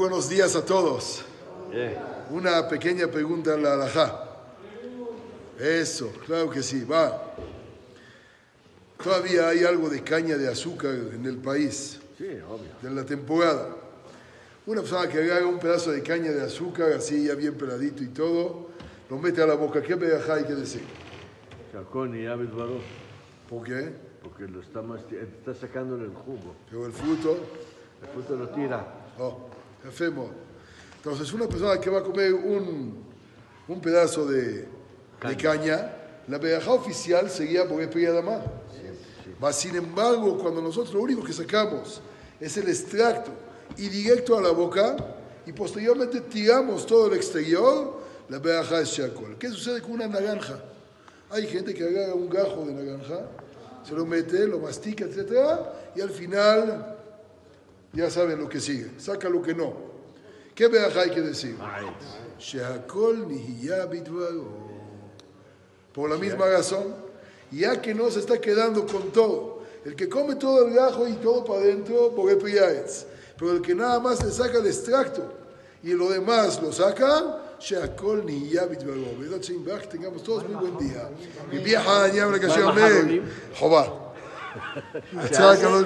buenos días a todos. Una pequeña pregunta en la alajá. Eso, claro que sí, va. Todavía hay algo de caña de azúcar en el país. Sí, obvio. De la temporada. Una persona que agarra un pedazo de caña de azúcar, así ya bien peladito y todo, lo mete a la boca. ¿Qué verajá hay que decir? Chacón y Baró, ¿Por qué? porque lo está, está sacándole el jugo. Pero el fruto, El fruto lo tira. oh, enfermo. Entonces, una persona que va a comer un, un pedazo de de caña, la verajá oficial seguía porque es pegada más. Mas, sin embargo, cuando nosotros lo único que sacamos es el extracto y directo a la boca y posteriormente tiramos todo el exterior, la verajá es chacol. ¿Qué sucede con una naranja? Hay gente que agarra un gajo de naranja, se lo mete, lo mastica, etc. Y al final, ya saben lo que sigue, saca lo que no. ¿Qué verajá hay que decir? שהכל נהיה בדברו. Por la misma razón, ya que no se está quedando con todo. El que come todo el gajo y todo para adentro, por Pero el que nada más le saca el extracto y lo demás lo saca, שהכל נהיה בדברו. בעזרת שם ברך, tengamos todos muy buen día. Mi vieja, ya me la cayó, חובה. הצעה כזאת,